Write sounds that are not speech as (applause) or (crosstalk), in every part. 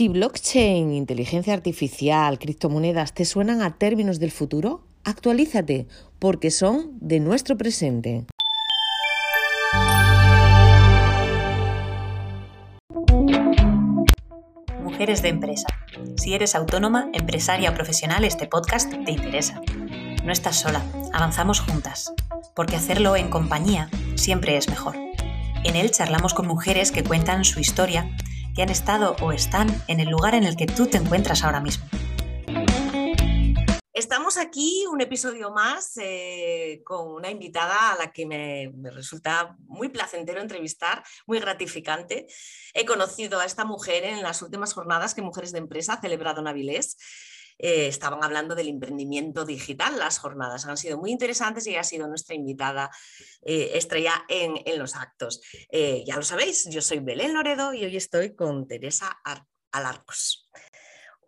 Si blockchain, inteligencia artificial, criptomonedas te suenan a términos del futuro, actualízate porque son de nuestro presente. Mujeres de empresa. Si eres autónoma, empresaria o profesional, este podcast te interesa. No estás sola, avanzamos juntas, porque hacerlo en compañía siempre es mejor. En él charlamos con mujeres que cuentan su historia que han estado o están en el lugar en el que tú te encuentras ahora mismo. Estamos aquí un episodio más eh, con una invitada a la que me, resulta muy placentero entrevistar, muy gratificante. He conocido a esta mujer en las últimas jornadas que Mujeres de Empresa ha celebrado en Avilés. Eh, estaban hablando del emprendimiento digital. Las jornadas han sido muy interesantes y ha sido nuestra invitada eh, estrella en, los actos. Eh, ya lo sabéis, yo soy Belén Loredo y hoy estoy con Teresa Alarcos.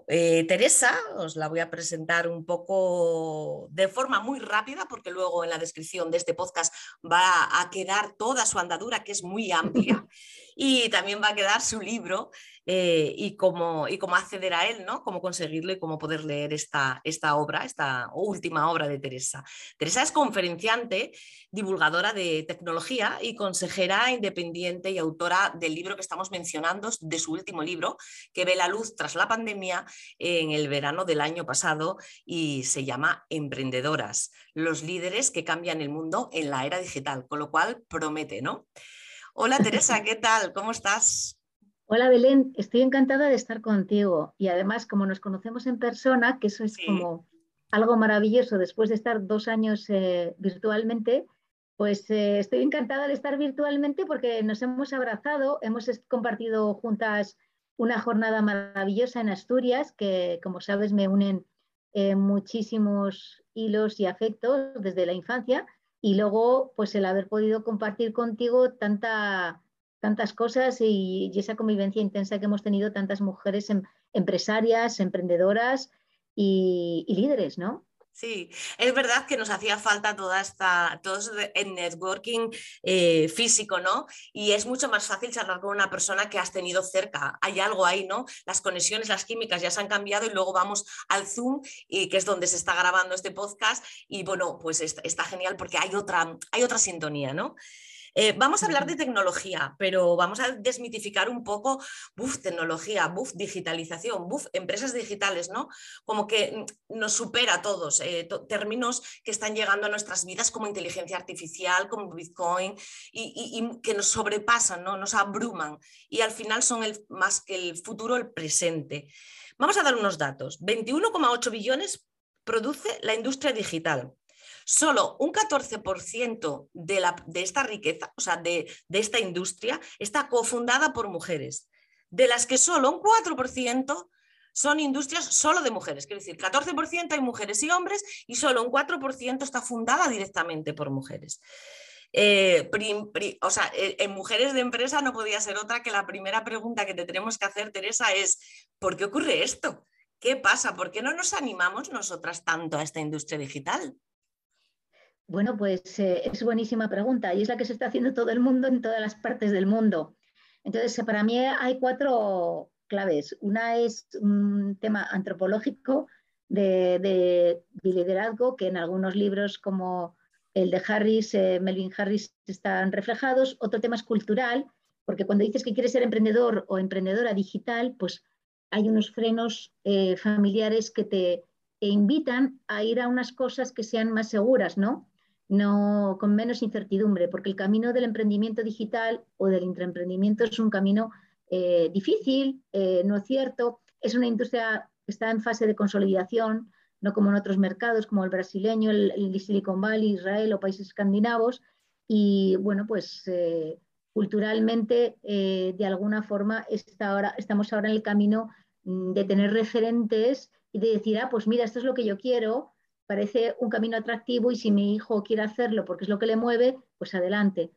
Teresa, os la voy a presentar un poco de forma muy rápida, porque luego en la descripción de este podcast va a quedar toda su andadura, que es muy amplia, (laughs) y también va a quedar su libro, eh, y, cómo, y cómo acceder a él, ¿no? Cómo conseguirlo y cómo poder leer esta, esta obra, esta última obra de Teresa. Teresa es conferenciante, divulgadora de tecnología y consejera independiente y autora del libro que estamos mencionando, de su último libro, que ve la luz tras la pandemia en el verano del año pasado y se llama Emprendedoras, los líderes que cambian el mundo en la era digital, con lo cual promete, ¿no? Hola Teresa, ¿qué tal? ¿Cómo estás? Hola Belén, estoy encantada de estar contigo y además como nos conocemos en persona, que eso es como algo maravilloso después de estar dos años eh, virtualmente, pues eh, estoy encantada de estar virtualmente porque nos hemos abrazado, hemos compartido juntas una jornada maravillosa en Asturias que como sabes me unen eh, muchísimos hilos y afectos desde la infancia y luego pues el haber podido compartir contigo tanta tantas cosas y, esa convivencia intensa que hemos tenido tantas mujeres em, empresarias, emprendedoras y, líderes, ¿no? Sí, es verdad que nos hacía falta toda esta, todo el networking eh, físico, ¿no? Y es mucho más fácil charlar con una persona que has tenido cerca. Hay algo ahí, ¿no? Las conexiones, las químicas ya se han cambiado y luego vamos al Zoom, y que es donde se está grabando este podcast. Y bueno, pues está, está genial porque hay otra, hay otra sintonía, ¿no? Eh, vamos a hablar de tecnología, pero vamos a desmitificar un poco, buf, tecnología, buf, digitalización, buf, empresas digitales, ¿no? Como que nos supera a todos, eh, términos que están llegando a nuestras vidas como inteligencia artificial, como Bitcoin, y, que nos sobrepasan, ¿no? Nos abruman, y al final son el, más que el futuro, el presente. Vamos a dar unos datos. 21,8 billones produce la industria digital solo un 14% de, la, de, esta riqueza, o sea, de, esta industria, está cofundada por mujeres, de las que solo un 4% son industrias solo de mujeres, quiero decir, 14% hay mujeres y hombres y solo un 4% está fundada directamente por mujeres. Eh, o sea, eh, en mujeres de empresa no podía ser otra que la primera pregunta que te tenemos que hacer, Teresa, es ¿por qué ocurre esto? ¿Qué pasa? ¿Por qué no nos animamos nosotras tanto a esta industria digital? Bueno, pues eh, es buenísima pregunta y es la que se está haciendo todo el mundo en todas las partes del mundo. Entonces, para mí hay cuatro claves. Una es un tema antropológico de, liderazgo que en algunos libros como el de Harris, eh, Melvin Harris, están reflejados. Otro tema es cultural, porque cuando dices que quieres ser emprendedor o emprendedora digital, pues hay unos frenos eh, familiares que te invitan a ir a unas cosas que sean más seguras, ¿no? No, con menos incertidumbre, porque el camino del emprendimiento digital o del intraemprendimiento es un camino eh, difícil, eh, no cierto, es una industria que está en fase de consolidación, no como en otros mercados como el brasileño, el, Silicon Valley, Israel o países escandinavos, y bueno, pues eh, culturalmente de alguna forma ahora, estamos ahora en el camino mm, de tener referentes y de decir, ah, pues mira, esto es lo que yo quiero, parece un camino atractivo y si mi hijo quiere hacerlo porque es lo que le mueve, pues adelante.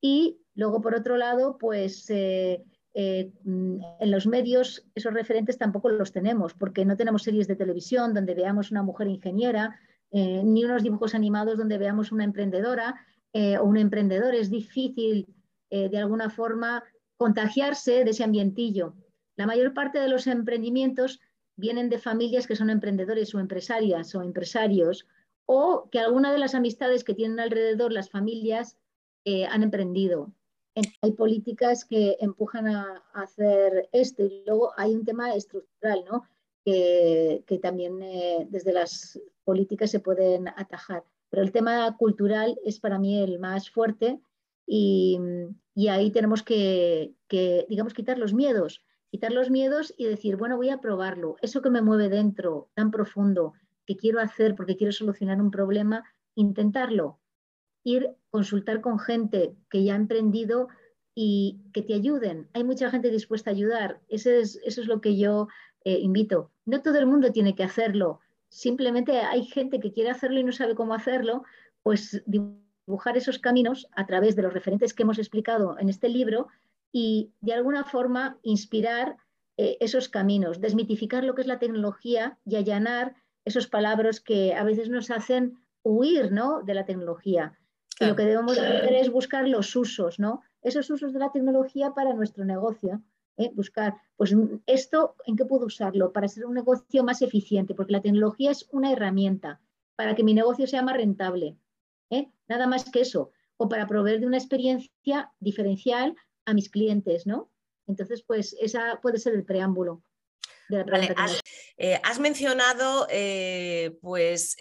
Y luego, por otro lado, pues eh, eh, en los medios esos referentes tampoco los tenemos, porque no tenemos series de televisión donde veamos una mujer ingeniera, eh, ni unos dibujos animados donde veamos una emprendedora o un emprendedor. Es difícil, de alguna forma, contagiarse de ese ambientillo. La mayor parte de los emprendimientos vienen de familias que son emprendedores o empresarias o empresarios, o que alguna de las amistades que tienen alrededor las familias eh, han emprendido. Hay políticas que empujan a, hacer esto y luego hay un tema estructural, ¿no? que, también eh, desde las políticas se pueden atajar. Pero el tema cultural es para mí el más fuerte y, ahí tenemos que, digamos, quitar los miedos, quitar los miedos y decir, bueno, voy a probarlo. Eso que me mueve dentro, tan profundo, que quiero hacer porque quiero solucionar un problema, intentarlo. Ir, consultar con gente que ya ha emprendido y que te ayuden. Hay mucha gente dispuesta a ayudar. Eso es, eso es lo que yo eh, invito. No todo el mundo tiene que hacerlo. Simplemente hay gente que quiere hacerlo y no sabe cómo hacerlo, pues dibujar esos caminos a través de los referentes que hemos explicado en este libro y de alguna forma inspirar eh, esos caminos, desmitificar lo que es la tecnología y allanar esos palabras que a veces nos hacen huir ¿no? de la tecnología. Y lo que debemos hacer es buscar los usos, ¿no? Esos usos de la tecnología para nuestro negocio. ¿eh? buscar, pues esto, ¿en qué puedo usarlo? Para ser un negocio más eficiente, porque la tecnología es una herramienta para que mi negocio sea más rentable. ¿eh? Nada más que eso. O para proveer de una experiencia diferencial a mis clientes, ¿no? Entonces, pues esa puede ser el preámbulo. De la has, eh, has, mencionado pues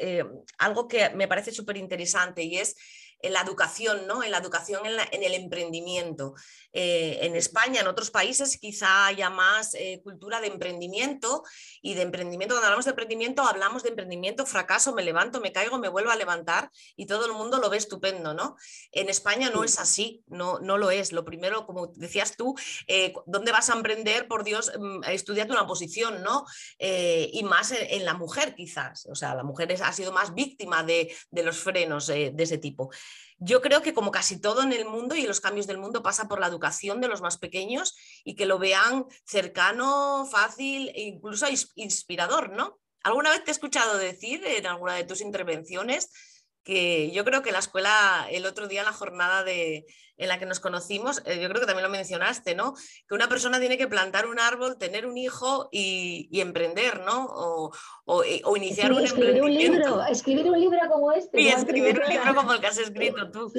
algo que me parece súper interesante y es en la educación, ¿no? En la educación en, el emprendimiento. Eh, en España, en otros países, quizá haya más eh, cultura de emprendimiento y de emprendimiento. Cuando hablamos de emprendimiento, hablamos de emprendimiento, fracaso, me levanto, me caigo, me vuelvo a levantar y todo el mundo lo ve estupendo, ¿no? En España no es así, no, no lo es. Lo primero, como decías tú, eh, ¿dónde vas a emprender? Por Dios, mm, estudiando una posición, ¿no? y más en, la mujer, quizás. O sea, la mujer ha sido más víctima de, de los frenos de ese tipo. Yo creo que como casi todo en el mundo y los cambios del mundo pasa por la educación de los más pequeños y que lo vean cercano, fácil e incluso inspirador, ¿no? ¿Alguna vez te he escuchado decir en alguna de tus intervenciones que yo creo que la escuela, el otro día, la jornada de, en la que nos conocimos, eh, yo creo que también lo mencionaste, ¿no? Que una persona tiene que plantar un árbol, tener un hijo y, emprender, ¿no? O, eh, iniciar un escribir Un libro, escribir un libro como este. Y escribir un libro como el que has (laughs) escrito tú.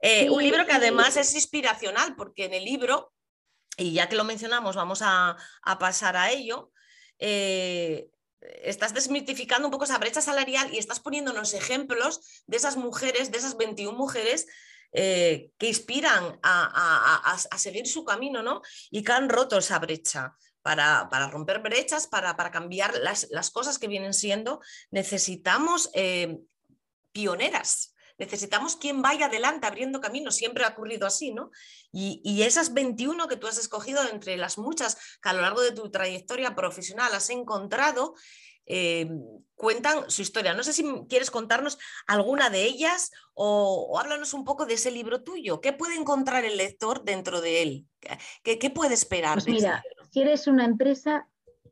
Eh, un libro que además es inspiracional, porque en el libro, y ya que lo mencionamos, vamos a, a pasar a ello estás desmitificando un poco esa brecha salarial y estás poniéndonos ejemplos de esas mujeres, de esas 21 mujeres eh, que inspiran a, seguir su camino ¿no? y que han roto esa brecha. Para, romper brechas, para, cambiar las, cosas que vienen siendo, necesitamos eh, pioneras, necesitamos quien vaya adelante abriendo camino, siempre ha ocurrido así, ¿no? Y, y, esas 21 que tú has escogido entre las muchas que a lo largo de tu trayectoria profesional has encontrado, eh, cuentan su historia. No sé si quieres contarnos alguna de ellas o, háblanos un poco de ese libro tuyo. ¿Qué puede encontrar el lector dentro de él? ¿Qué, puede esperar? Pues mira, si eres una empresa,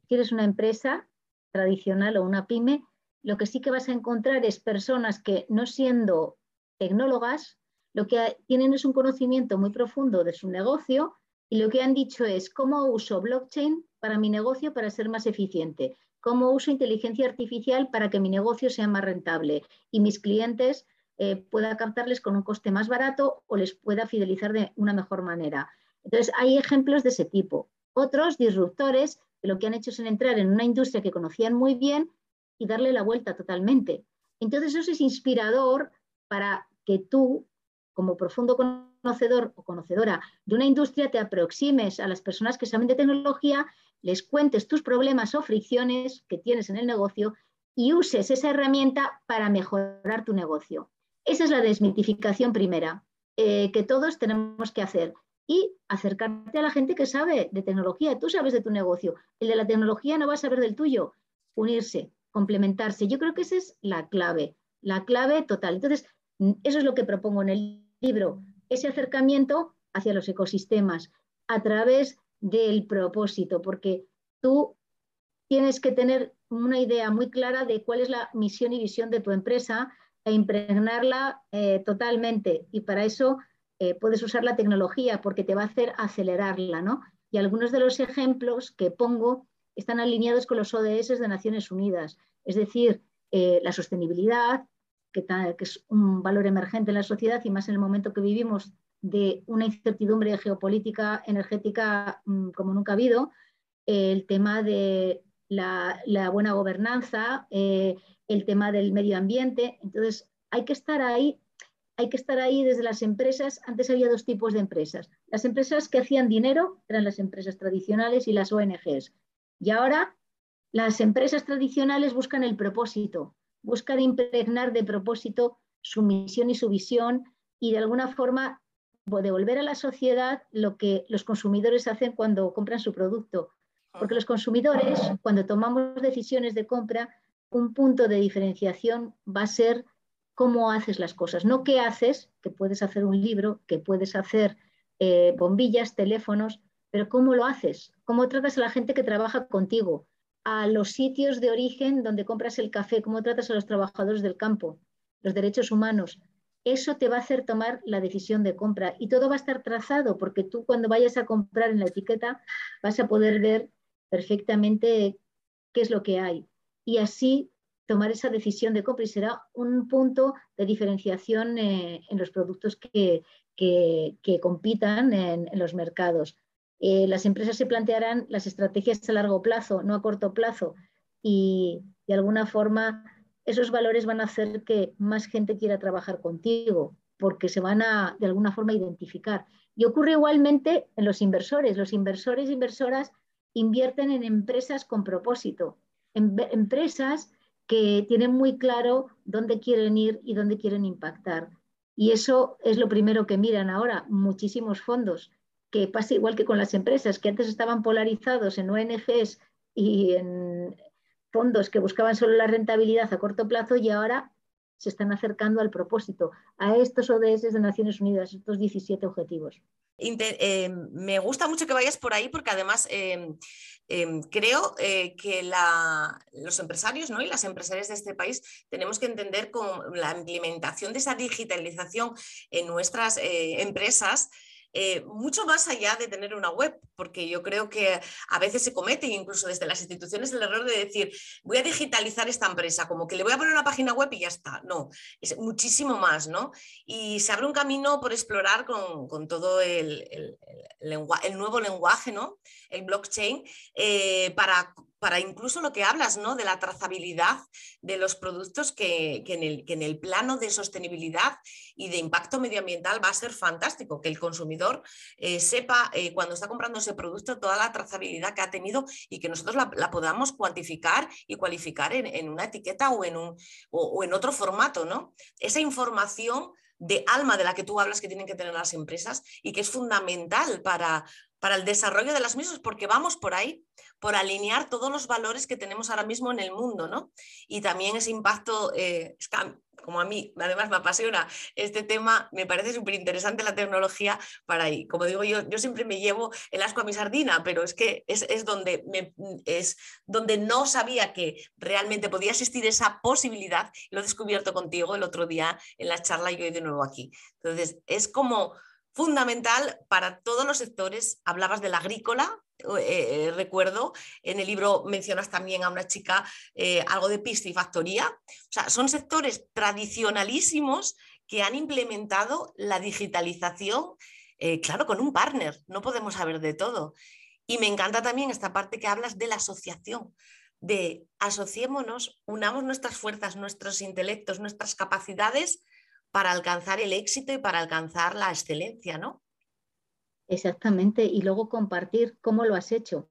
si eres una empresa tradicional o una pyme, lo que sí que vas a encontrar es personas que no siendo tecnólogas, lo que tienen es un conocimiento muy profundo de su negocio y lo que han dicho es cómo uso blockchain para mi negocio para ser más eficiente cómo uso inteligencia artificial para que mi negocio sea más rentable y mis clientes eh, pueda captarles con un coste más barato o les pueda fidelizar de una mejor manera. Entonces, hay ejemplos de ese tipo. Otros disruptores que lo que han hecho es entrar en una industria que conocían muy bien y darle la vuelta totalmente. Entonces, eso es inspirador para que tú, como profundo conocedor o conocedora de una industria, te aproximes a las personas que saben de tecnología les cuentes tus problemas o fricciones que tienes en el negocio y uses esa herramienta para mejorar tu negocio. Esa es la desmitificación primera eh, que todos tenemos que hacer y acercarte a la gente que sabe de tecnología. Tú sabes de tu negocio, el de la tecnología no va a saber del tuyo. Unirse, complementarse. Yo creo que esa es la clave, la clave total. Entonces, eso es lo que propongo en el libro, ese acercamiento hacia los ecosistemas a través del propósito, porque tú tienes que tener una idea muy clara de cuál es la misión y visión de tu empresa e impregnarla eh, totalmente. Y para eso eh, puedes usar la tecnología porque te va a hacer acelerarla, ¿no? Y algunos de los ejemplos que pongo están alineados con los ODS de Naciones Unidas, es decir, eh, la sostenibilidad, que, es un valor emergente en la sociedad y más en el momento que vivimos de una incertidumbre geopolítica energética mm, como nunca ha habido, el tema de la, buena gobernanza, eh, el tema del medio ambiente. Entonces, hay que estar ahí hay que estar ahí desde las empresas. Antes había dos tipos de empresas. Las empresas que hacían dinero eran las empresas tradicionales y las ONGs. Y ahora las empresas tradicionales buscan el propósito, buscan impregnar de propósito su misión y su visión y de alguna forma devolver a la sociedad lo que los consumidores hacen cuando compran su producto. Porque los consumidores, cuando tomamos decisiones de compra, un punto de diferenciación va a ser cómo haces las cosas, no qué haces, que puedes hacer un libro, que puedes hacer eh, bombillas, teléfonos, pero cómo lo haces, cómo tratas a la gente que trabaja contigo, a los sitios de origen donde compras el café, cómo tratas a los trabajadores del campo, los derechos humanos. Eso te va a hacer tomar la decisión de compra y todo va a estar trazado porque tú cuando vayas a comprar en la etiqueta vas a poder ver perfectamente qué es lo que hay. Y así tomar esa decisión de compra y será un punto de diferenciación eh, en los productos que, compitan en, los mercados. Eh, las empresas se plantearán las estrategias a largo plazo, no a corto plazo, y de alguna forma esos valores van a hacer que más gente quiera trabajar contigo, porque se van a de alguna forma identificar. Y ocurre igualmente en los inversores. Los inversores e inversoras invierten en empresas con propósito, en empresas que tienen muy claro dónde quieren ir y dónde quieren impactar. Y eso es lo primero que miran ahora, muchísimos fondos que pasa igual que con las empresas, que antes estaban polarizados en ONGs y en fondos que buscaban solo la rentabilidad a corto plazo y ahora se están acercando al propósito, a estos ODS de Naciones Unidas, estos 17 objetivos. Eh, me gusta mucho que vayas por ahí porque además eh, eh, creo que los empresarios ¿no? y las empresarias de este país tenemos que entender con la implementación de esa digitalización en nuestras empresas eh, mucho más allá de tener una web, porque yo creo que a veces se comete, incluso desde las instituciones, el error de decir, voy a digitalizar esta empresa, como que le voy a poner una página web y ya está. No, es muchísimo más, ¿no? Y se abre un camino por explorar con, todo el, el, nuevo lenguaje, ¿no? El blockchain, eh, para para incluso lo que hablas, ¿no? De la trazabilidad de los productos que, en el, plano de sostenibilidad y de impacto medioambiental va a ser fantástico, que el consumidor eh, sepa eh, cuando está comprando ese producto toda la trazabilidad que ha tenido y que nosotros la, podamos cuantificar y cualificar en, una etiqueta o en, un, o, en otro formato, ¿no? Esa información de alma de la que tú hablas que tienen que tener las empresas y que es fundamental para, para el desarrollo de las mismas, porque vamos por ahí, por alinear todos los valores que tenemos ahora mismo en el mundo, ¿no? Y también ese impacto, eh, como a mí además me apasiona este tema, me parece súper interesante la tecnología para ahí. Como digo yo, yo siempre me llevo el asco a mi sardina, pero es que es, donde, es donde no sabía que realmente podía existir esa posibilidad. Lo he descubierto contigo el otro día en la charla y hoy de nuevo aquí. Entonces, es como fundamental para todos los sectores. Hablabas del agrícola, eh, eh, recuerdo, en el libro mencionas también a una chica eh, algo de piscifactoría. O sea, son sectores tradicionalísimos que han implementado la digitalización, claro, con un partner. No podemos saber de todo. Y me encanta también esta parte que hablas de la asociación, de asociémonos, unamos nuestras fuerzas, nuestros intelectos, nuestras capacidades para alcanzar el éxito y para alcanzar la excelencia, ¿no? Exactamente, y luego compartir cómo lo has hecho.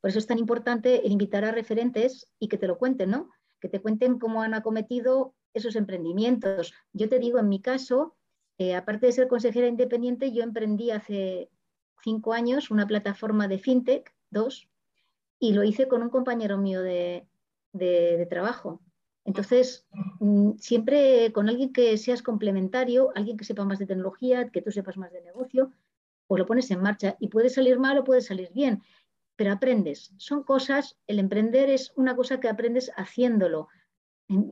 Por eso es tan importante el invitar a referentes y que te lo cuenten, ¿no? Que te cuenten cómo han acometido esos emprendimientos. Yo te digo, en mi caso, eh, aparte de ser consejera independiente, yo emprendí hace cinco años una plataforma de fintech, dos, y lo hice con un compañero mío de trabajo. Entonces, mm, siempre con alguien que seas complementario, alguien que sepa más de tecnología, que tú sepas más de negocio, pues lo pones en marcha y puede salir mal o puede salir bien, pero aprendes. Son cosas, el emprender es una cosa que aprendes haciéndolo.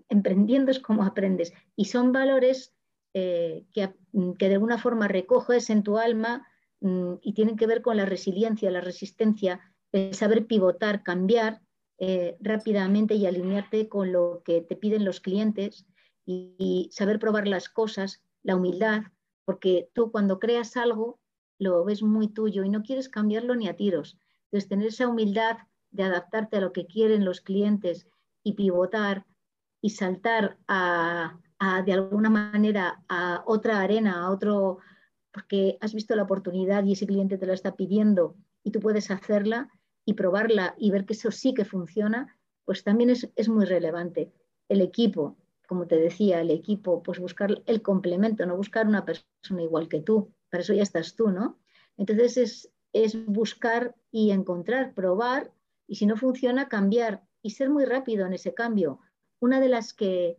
emprendiendo es como aprendes y son valores eh, que, que, de alguna forma recoges en tu alma, mm, y tienen que ver con la resiliencia, la resistencia, el saber pivotar, cambiar eh, rápidamente y alinearte con lo que te piden los clientes y, saber probar las cosas, la humildad, porque tú cuando creas algo lo ves muy tuyo y no quieres cambiarlo ni a tiros. Entonces, tener esa humildad de adaptarte a lo que quieren los clientes y pivotar y saltar a, de alguna manera a otra arena, a otro, porque has visto la oportunidad y ese cliente te la está pidiendo y tú puedes hacerla, y probarla y ver que eso sí que funciona, pues también es, muy relevante. El equipo, como te decía, el equipo, pues buscar el complemento, no buscar una persona igual que tú, para eso ya estás tú, ¿no? Entonces es, es buscar y encontrar, probar, y si no funciona, cambiar y ser muy rápido en ese cambio. Una de las que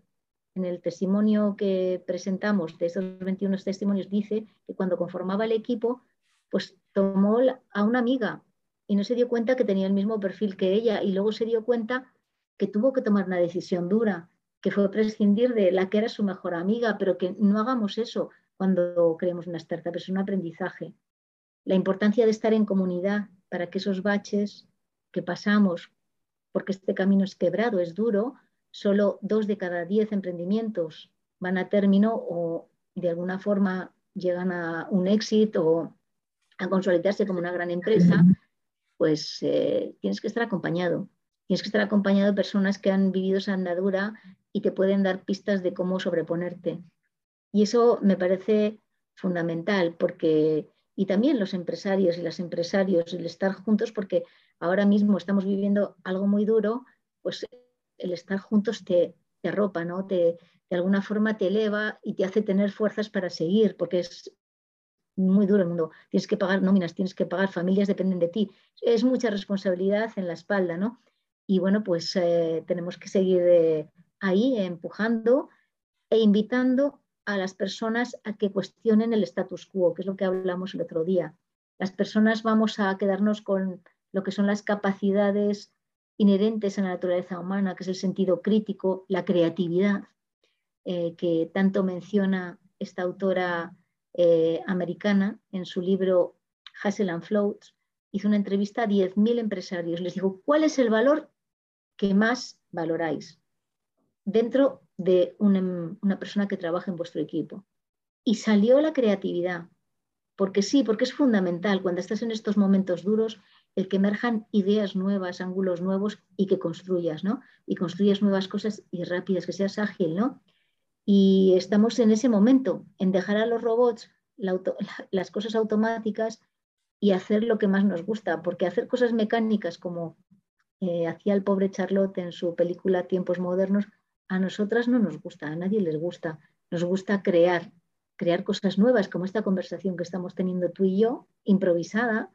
en el testimonio que presentamos de estos 21 testimonios dice que cuando conformaba el equipo, pues tomó a una amiga y no se dio cuenta que tenía el mismo perfil que ella y luego se dio cuenta que tuvo que tomar una decisión dura, que fue prescindir de la que era su mejor amiga, pero que no hagamos eso cuando creemos una startup, es un aprendizaje. La importancia de estar en comunidad para que esos baches que pasamos, porque este camino es quebrado, es duro, solo dos de cada diez emprendimientos van a término o de alguna forma llegan a un éxito o a consolidarse como una gran empresa pues eh, tienes que estar acompañado. Tienes que estar acompañado de personas que han vivido esa andadura y te pueden dar pistas de cómo sobreponerte. Y eso me parece fundamental porque, y también los empresarios y las empresarios, el estar juntos, porque ahora mismo estamos viviendo algo muy duro, pues el estar juntos te, te arropa, ¿no? Te, de alguna forma te eleva y te hace tener fuerzas para seguir, porque es muy duro el mundo. Tienes que pagar nóminas, tienes que pagar, familias dependen de ti. Es mucha responsabilidad en la espalda, ¿no? Y bueno, pues eh, tenemos que seguir eh, ahí empujando e invitando a las personas a que cuestionen el status quo, que es lo que hablamos el otro día. Las personas vamos a quedarnos con lo que son las capacidades inherentes a la naturaleza humana, que es el sentido crítico, la creatividad, eh, que tanto menciona esta autora eh, americana, en su libro Hustle and Floats, hizo una entrevista a 10.000 empresarios. Les dijo, ¿cuál es el valor que más valoráis dentro de una, una persona que trabaja en vuestro equipo? Y salió la creatividad, porque sí, porque es fundamental cuando estás en estos momentos duros el que emerjan ideas nuevas, ángulos nuevos y que construyas, ¿no? Y construyas nuevas cosas y rápidas, que seas ágil, ¿no? Y estamos en ese momento, en dejar a los robots (laughs) las cosas automáticas y hacer lo que más nos gusta, porque hacer cosas mecánicas como eh, hacía el pobre Charlotte en su película Tiempos Modernos, a nosotras no nos gusta, a nadie les gusta. Nos gusta crear, crear cosas nuevas, como esta conversación que estamos teniendo tú y yo, improvisada,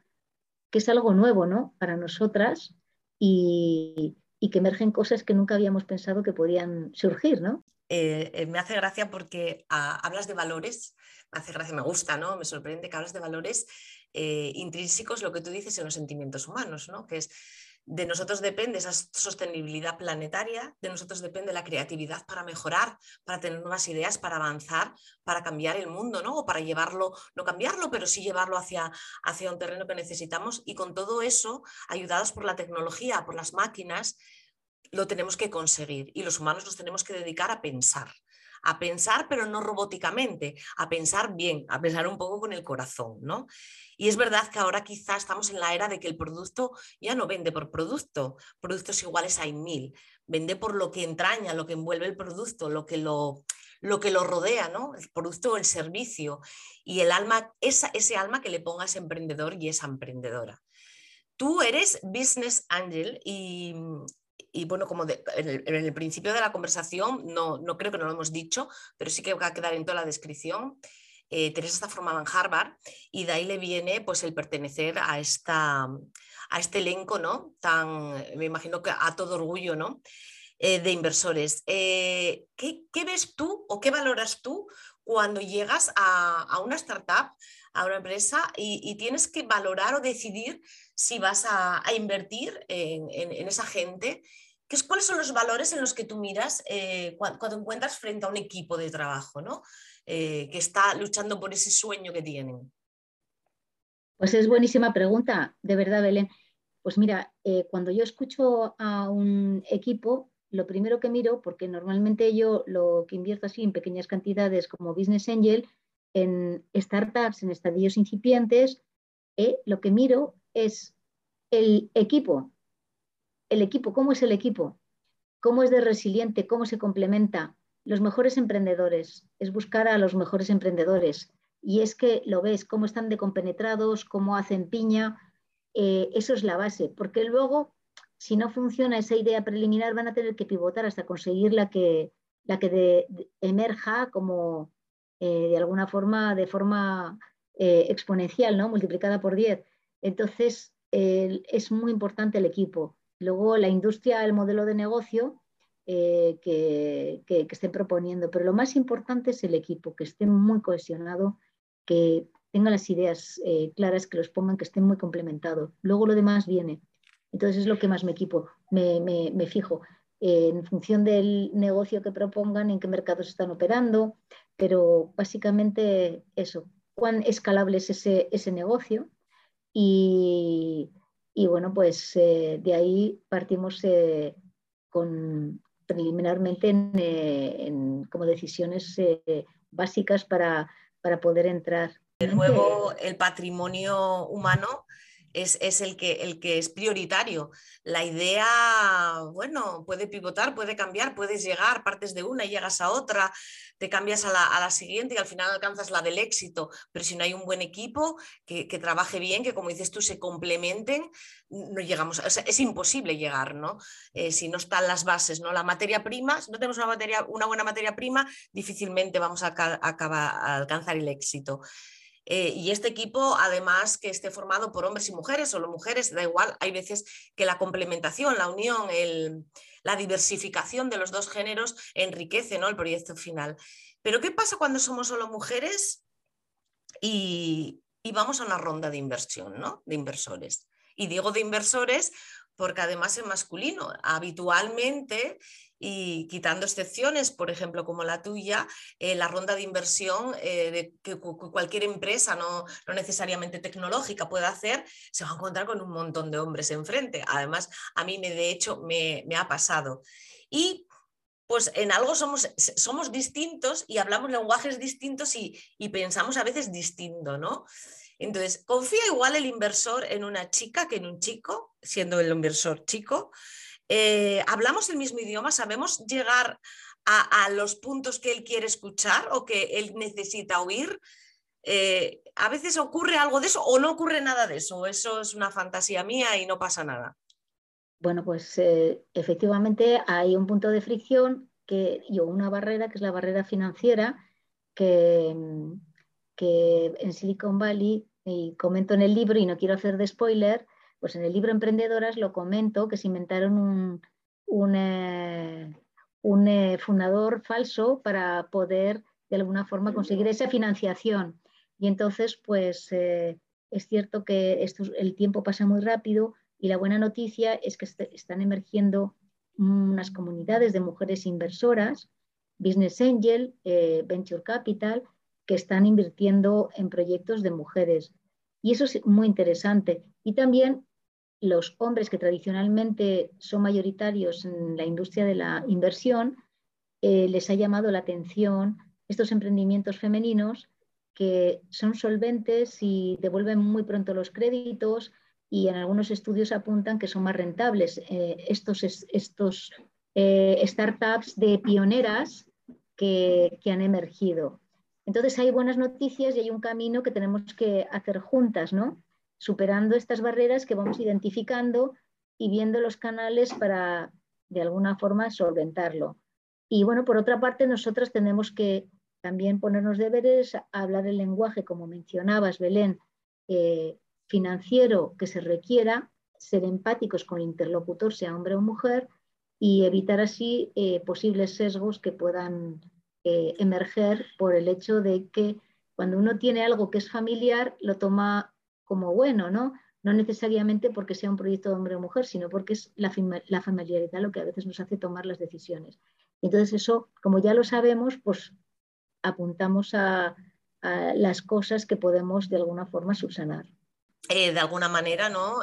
que es algo nuevo, ¿no? Para nosotras y, y que emergen cosas que nunca habíamos pensado que podían surgir, ¿no? Eh, eh, me hace gracia porque ah, hablas de valores, me hace gracia, me gusta, ¿no? Me sorprende que hablas de valores eh, intrínsecos, lo que tú dices en los sentimientos humanos, ¿no? Que es de nosotros depende esa sostenibilidad planetaria, de nosotros depende la creatividad para mejorar, para tener nuevas ideas, para avanzar, para cambiar el mundo, ¿no? O para llevarlo, no cambiarlo, pero sí llevarlo hacia, hacia un terreno que necesitamos. Y con todo eso, ayudados por la tecnología, por las máquinas, lo tenemos que conseguir y los humanos nos tenemos que dedicar a pensar, a pensar pero no robóticamente, a pensar bien, a pensar un poco con el corazón, ¿no? Y es verdad que ahora quizá estamos en la era de que el producto ya no vende por producto, productos iguales hay mil, vende por lo que entraña, lo que envuelve el producto, lo que lo, lo que lo rodea, ¿no? El producto o el servicio y el alma, ese alma que le pongas emprendedor y esa emprendedora. Tú eres business angel y, y bueno, como en, el, principio de la conversación, no, no, creo que no lo hemos dicho, pero sí que va a quedar en toda la descripción. Eh, Teresa está formada en Harvard y de ahí le viene pues el pertenecer a, esta, a este elenco, ¿no? Tan, me imagino que a todo orgullo, ¿no? Eh, de inversores. Eh, ¿qué, ¿qué, ves tú o qué valoras tú cuando llegas a, a una startup a una empresa y, tienes que valorar o decidir si vas a, invertir en, esa gente. ¿Qué es, ¿Cuáles son los valores en los que tú miras eh, cuando, encuentras frente a un equipo de trabajo ¿no? Eh, que está luchando por ese sueño que tienen? Pues es buenísima pregunta, de verdad, Belén. Pues mira, eh, cuando yo escucho a un equipo, lo primero que miro, porque normalmente yo lo que invierto así en pequeñas cantidades como Business Angel, en startups, en estadios incipientes, eh, lo que miro es el equipo. El equipo, ¿cómo es el equipo? ¿Cómo es de resiliente? ¿Cómo se complementa? Los mejores emprendedores, es buscar a los mejores emprendedores. Y es que lo ves, cómo están decompenetrados, cómo hacen piña, eh, eso es la base, porque luego, si no funciona esa idea preliminar, van a tener que pivotar hasta conseguir la que, la que emerja como eh, de alguna forma, de forma eh, exponencial, ¿no? multiplicada por 10. Entonces, es muy importante el equipo. Luego, la industria, el modelo de negocio que, que, estén proponiendo, pero lo más importante es el equipo, que esté muy cohesionado, que tengan las ideas eh, claras, que los pongan, que estén muy complementados. Luego lo demás viene. Entonces es lo que más me equipo, me, fijo en función del negocio que propongan, en qué mercados están operando, pero básicamente eso, cuán escalable es ese, ese negocio y, bueno, pues eh, de ahí partimos eh, con, preliminarmente en, como decisiones básicas para, para poder entrar. De nuevo, el patrimonio humano es, el, que, el que es prioritario. La idea, bueno, puede pivotar, puede cambiar, puedes llegar, partes de una y llegas a otra, te cambias a la, siguiente y al final alcanzas la del éxito. Pero si no hay un buen equipo que, trabaje bien, que como dices tú se complementen, no llegamos, es imposible llegar, ¿no? Eh, si no están las bases, ¿no? La materia prima, si no tenemos una, materia, una buena materia prima, difícilmente vamos a, a alcanzar el éxito. Eh, y este equipo, además, que esté formado por hombres y mujeres, solo mujeres, da igual, hay veces que la complementación, la unión, la diversificación de los dos géneros enriquece el proyecto final. Pero ¿qué pasa cuando somos solo mujeres y, y vamos a una ronda de inversión, ¿no? de inversores? Y digo de inversores porque además es masculino. Habitualmente y quitando excepciones, por ejemplo, como la tuya, eh, la ronda de inversión eh, que cualquier empresa, no, necesariamente tecnológica, pueda hacer, se va a encontrar con un montón de hombres enfrente. Además, a mí me, de hecho me, ha pasado. Y pues en algo somos, somos distintos y hablamos lenguajes distintos y, y pensamos a veces distinto, ¿no? Entonces, confía igual el inversor en una chica que en un chico, siendo el inversor chico. Eh, ¿Hablamos el mismo idioma? ¿Sabemos llegar a, los puntos que él quiere escuchar o que él necesita oír? Eh, a veces ocurre algo de eso o no ocurre nada de eso. Eso es una fantasía mía y no pasa nada. Bueno, pues eh, efectivamente hay un punto de fricción que, y una barrera que es la barrera financiera que, que en Silicon Valley y comento en el libro, y no quiero hacer de spoiler, pues en el libro Emprendedoras lo comento que se inventaron un, un, eh, eh, fundador falso para poder de alguna forma conseguir esa financiación. Y entonces, pues eh, es cierto que esto, el tiempo pasa muy rápido y la buena noticia es que están emergiendo unas comunidades de mujeres inversoras, Business Angel, Venture Capital, que están invirtiendo en proyectos de mujeres. Y eso es muy interesante. Y también los hombres que tradicionalmente son mayoritarios en la industria de la inversión, eh, les ha llamado la atención estos emprendimientos femeninos que son solventes y devuelven muy pronto los créditos y en algunos estudios apuntan que son más rentables. Eh, estos estos eh, startups de pioneras que, que han emergido. Entonces hay buenas noticias y hay un camino que tenemos que hacer juntas, ¿no? Superando estas barreras que vamos identificando y viendo los canales para, de alguna forma, solventarlo. Y bueno, por otra parte, nosotras tenemos que también ponernos deberes, hablar el lenguaje, como mencionabas, Belén, eh, financiero que se requiera, ser empáticos con el interlocutor, sea hombre o mujer, y evitar así eh, posibles sesgos que puedan eh, emerger por el hecho de que cuando uno tiene algo que es familiar, lo toma como bueno, ¿no? No necesariamente porque sea un proyecto de hombre o mujer, sino porque es la, familiaridad lo que a veces nos hace tomar las decisiones. Entonces eso, como ya lo sabemos, pues apuntamos a, las cosas que podemos de alguna forma subsanar. de alguna manera, ¿no?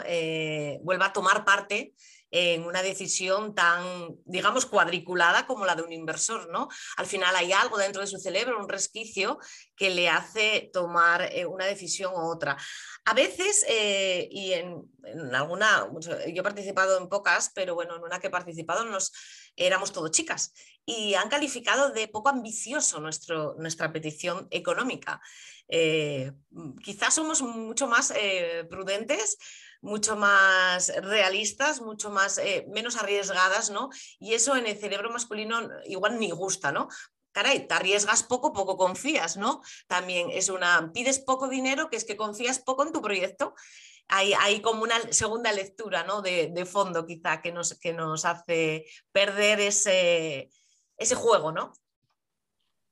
vuelva a tomar parte en una decisión tan, digamos, cuadriculada como la de un inversor, ¿no? Al final hay algo dentro de su cerebro, un resquicio que le hace tomar eh, una decisión u otra. A veces, eh, y en, alguna, yo he participado en pocas, pero bueno, en una que he participado éramos todo chicas y han calificado de poco ambicioso nuestro, nuestra petición económica. Eh, quizás somos mucho más prudentes mucho más realistas, mucho más, eh, menos arriesgadas, ¿no? Y eso en el cerebro masculino igual ni gusta, ¿no? Caray, te arriesgas poco, poco confías, ¿no? También es una, pides poco dinero, que es que confías poco en tu proyecto. Hay, hay como una segunda lectura, ¿no? De, de, fondo quizá que nos, que nos hace perder ese, ese juego, ¿no?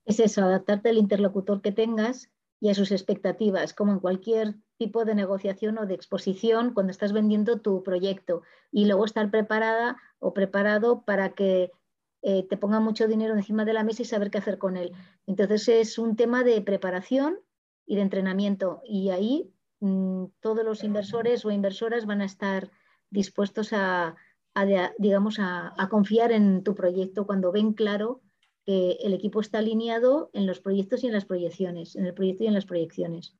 Es eso, adaptarte al interlocutor que tengas y a sus expectativas, como en cualquier tipo de negociación o de exposición cuando estás vendiendo tu proyecto y luego estar preparada o preparado para que eh, te ponga mucho dinero encima de la mesa y saber qué hacer con él. Entonces es un tema de preparación y de entrenamiento y ahí mm, todos los inversores o inversoras van a estar dispuestos a, digamos, a, a confiar en tu proyecto cuando ven claro que el equipo está alineado en los proyectos y en las proyecciones, en el proyecto y en las proyecciones.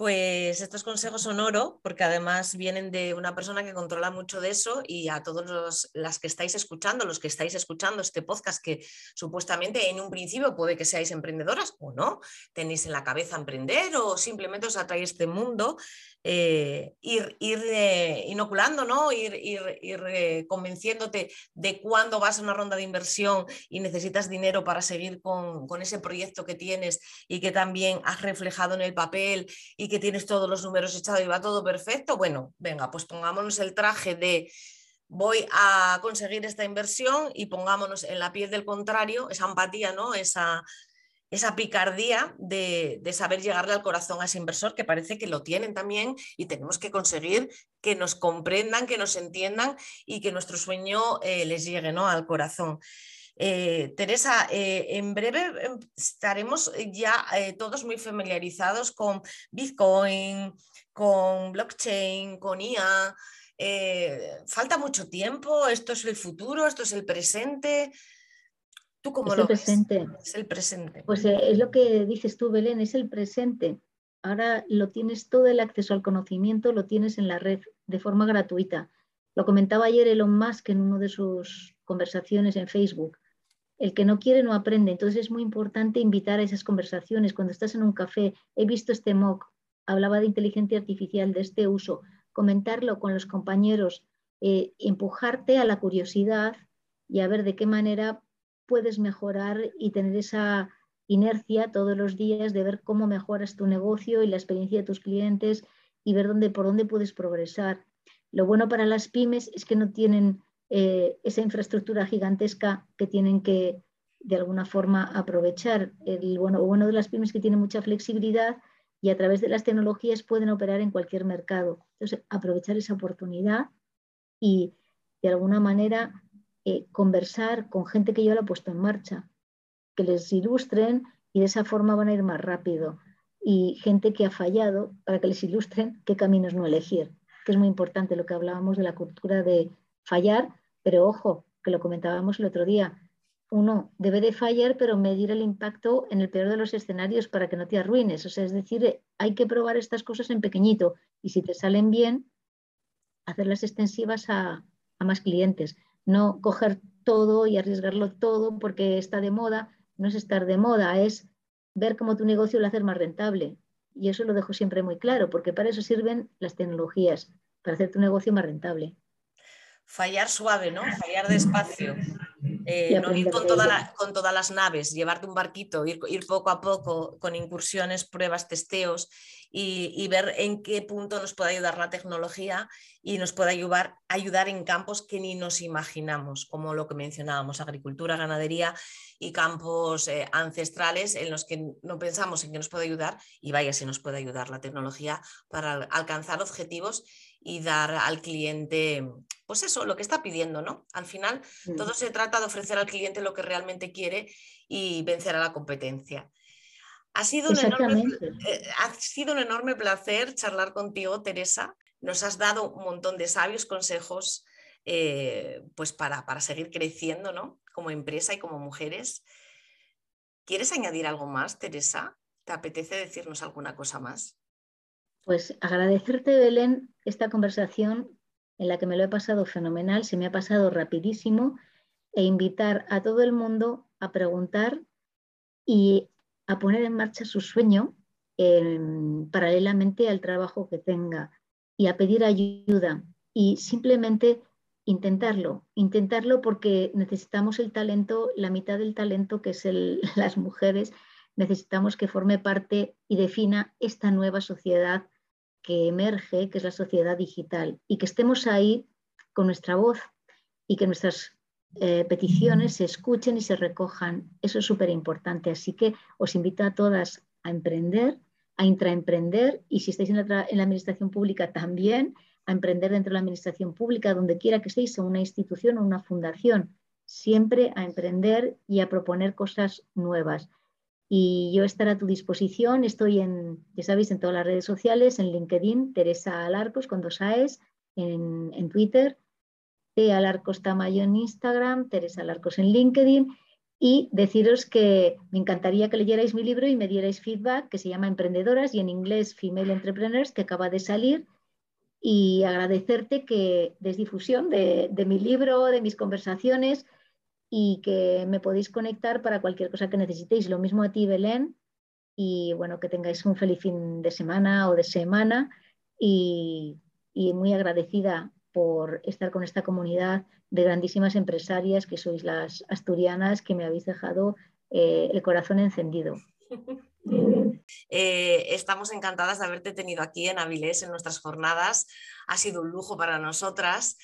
Pues estos consejos son oro, porque además vienen de una persona que controla mucho de eso y a todos los las que estáis escuchando, los que estáis escuchando este podcast, que supuestamente en un principio puede que seáis emprendedoras o no, tenéis en la cabeza emprender o simplemente os atrae este mundo, eh, ir, ir eh, inoculando, ¿no? ir, ir, ir eh, convenciéndote de cuándo vas a una ronda de inversión y necesitas dinero para seguir con, con, ese proyecto que tienes y que también has reflejado en el papel y que tienes todos los números echados y va todo perfecto. Bueno, venga, pues pongámonos el traje de voy a conseguir esta inversión y pongámonos en la piel del contrario, esa empatía, ¿no? Esa, esa picardía de, saber llegarle al corazón a ese inversor, que parece que lo tienen también y tenemos que conseguir que nos comprendan, que nos entiendan y que nuestro sueño eh, les llegue ¿no? al corazón. Eh, Teresa, eh, en breve em, estaremos ya todos muy familiarizados con Bitcoin, con blockchain, con IA. falta mucho tiempo, esto es el futuro, esto es el presente. ¿Tú cómo es lo el presente. Es el presente. Pues eh, es lo que dices tú, Belén, es el presente. Ahora lo tienes todo el acceso al conocimiento, lo tienes en la red de forma gratuita. Lo comentaba ayer Elon Musk en una de sus conversaciones en Facebook. El que no quiere no aprende. Entonces es muy importante invitar a esas conversaciones. Cuando estás en un café, he visto este MOOC, hablaba de inteligencia artificial, de este uso, comentarlo con los compañeros, eh, empujarte a la curiosidad y a ver de qué manera puedes mejorar y tener esa inercia todos los días de ver cómo mejoras tu negocio y la experiencia de tus clientes y ver dónde, por dónde puedes progresar. Lo bueno para las pymes es que no tienen eh, esa infraestructura gigantesca que tienen que de alguna forma aprovechar. El bueno, bueno de las pymes es que tienen mucha flexibilidad y a través de las tecnologías pueden operar en cualquier mercado. Entonces, aprovechar esa oportunidad y de alguna manera eh, conversar con gente que ya lo ha puesto en marcha, que les ilustren y de esa forma van a ir más rápido. Y gente que ha fallado para que les ilustren qué caminos no elegir, que es muy importante lo que hablábamos de la cultura de fallar, pero ojo, que lo comentábamos el otro día, uno debe de fallar, pero medir el impacto en el peor de los escenarios para que no te arruines. O sea, es decir, hay que probar estas cosas en pequeñito y si te salen bien, hacerlas extensivas a más clientes no coger todo y arriesgarlo todo porque está de moda, no es estar de moda, es ver cómo tu negocio lo hace más rentable. Y eso lo dejo siempre muy claro, porque para eso sirven las tecnologías, para hacer tu negocio más rentable. Fallar suave, ¿no? Fallar despacio. Eh, no ir con, con, todas las naves, llevarte un barquito, ir, ir, poco a poco con incursiones, pruebas, testeos y, ver en qué punto nos puede ayudar la tecnología y nos puede ayudar, ayudar en campos que ni nos imaginamos, como lo que mencionábamos, agricultura, ganadería y campos eh, ancestrales en los que no pensamos en que nos puede ayudar y vaya si nos puede ayudar la tecnología para alcanzar objetivos y dar al cliente, pues eso, lo que está pidiendo, ¿no? Al final, mm. todo se trata de ofrecer al cliente lo que realmente quiere y vencer a la competencia. Ha sido, un enorme, eh, ha sido un enorme placer charlar contigo, Teresa. Nos has dado un montón de sabios consejos eh, pues para, para, seguir creciendo ¿no? como empresa y como mujeres. ¿Quieres añadir algo más, Teresa? ¿Te apetece decirnos alguna cosa más? Pues agradecerte, Belén, esta conversación en la que me lo he pasado fenomenal, se me ha pasado rapidísimo, e invitar a todo el mundo a preguntar y a poner en marcha su sueño paralelamente al trabajo que tenga y a pedir ayuda y simplemente intentarlo, intentarlo porque necesitamos el talento, la mitad del talento que es (laughs) las mujeres, necesitamos que forme parte y defina esta nueva sociedad que emerge, que es la sociedad digital, y que estemos ahí con nuestra voz y que nuestras eh, peticiones se escuchen y se recojan. Eso es súper importante. Así que os invito a todas a emprender, a intraemprender y si estáis en la, en la administración pública también, a emprender dentro de la administración pública, donde quiera que estéis, en una institución o una fundación, siempre a emprender y a proponer cosas nuevas. Y yo estaré a tu disposición, estoy en, ya sabéis, en todas las redes sociales, en LinkedIn, Teresa Alarcos con dos AES, en, en Twitter, T. Alarcos Tamayo en Instagram, Teresa Alarcos en LinkedIn y deciros que me encantaría que leyerais mi libro y me dierais feedback que se llama Emprendedoras y en inglés Female Entrepreneurs que acaba de salir y agradecerte que des difusión de, de mi libro, de mis conversaciones y que me podéis conectar para cualquier cosa que necesitéis. Lo mismo a ti, Belén, y bueno, que tengáis un feliz fin de semana o de semana y, muy agradecida por estar con esta comunidad de grandísimas empresarias que sois las asturianas que me habéis dejado eh, el corazón encendido. (laughs) Eh, estamos encantadas de haberte tenido aquí en Avilés en nuestras jornadas. Ha sido un lujo para nosotras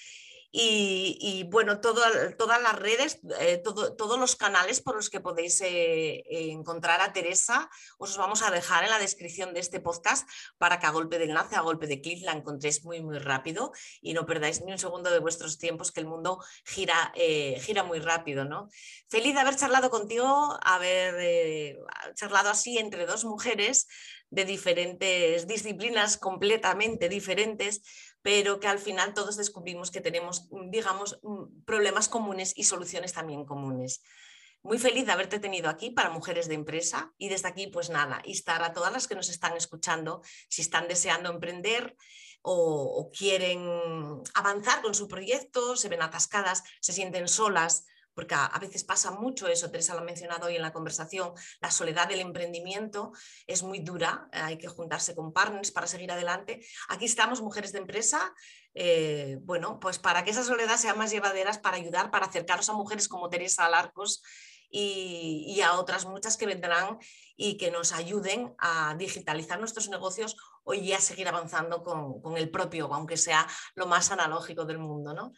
y, bueno, todas las redes, eh, todos los canales por los que podéis eh, encontrar a Teresa, os vamos a dejar en la descripción de este podcast para que a golpe de enlace, a golpe de clic la encontréis muy, muy rápido y no perdáis ni un segundo de vuestros tiempos, que el mundo gira, eh, gira muy rápido. ¿no? Feliz de haber charlado contigo, haber charlado así entre dos mujeres de diferentes disciplinas completamente diferentes, pero que al final todos descubrimos que tenemos, mm, digamos, mm, problemas comunes y soluciones también comunes. Muy feliz de haberte tenido aquí para Mujeres de Empresa y desde aquí, pues nada, instar a todas las que nos están escuchando, si están deseando emprender o, o quieren avanzar con su proyecto, se ven atascadas, se sienten solas, porque a, veces pasa mucho eso, Teresa lo ha mencionado hoy en la conversación, la soledad del emprendimiento es muy dura, hay que juntarse con partners para seguir adelante. Aquí estamos, mujeres de empresa, eh, bueno, pues para que esa soledad sea más llevadera, para ayudar, para acercaros a mujeres como Teresa Alarcos y, a otras muchas que vendrán y que nos ayuden a digitalizar nuestros negocios y a seguir avanzando con, con el propio, aunque sea lo más analógico del mundo, ¿no?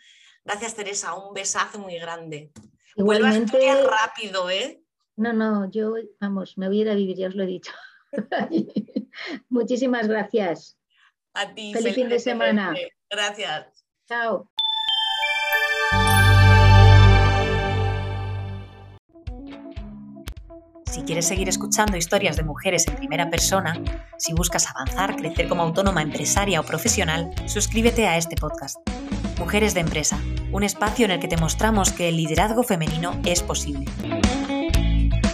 Gracias, Teresa. Un besazo muy grande. Igualmente. Vuelva a rápido, ¿eh? No, no, yo, vamos, me voy a ir a vivir, ya os lo he dicho. (laughs) Muchísimas gracias. A ti. Feliz fin de semana. Gracias. Chao. Si quieres seguir escuchando historias de mujeres en primera persona, si buscas avanzar, crecer como autónoma, empresaria o profesional, suscríbete a este podcast. Mujeres de Empresa, un espacio en el que te mostramos que el liderazgo femenino es posible.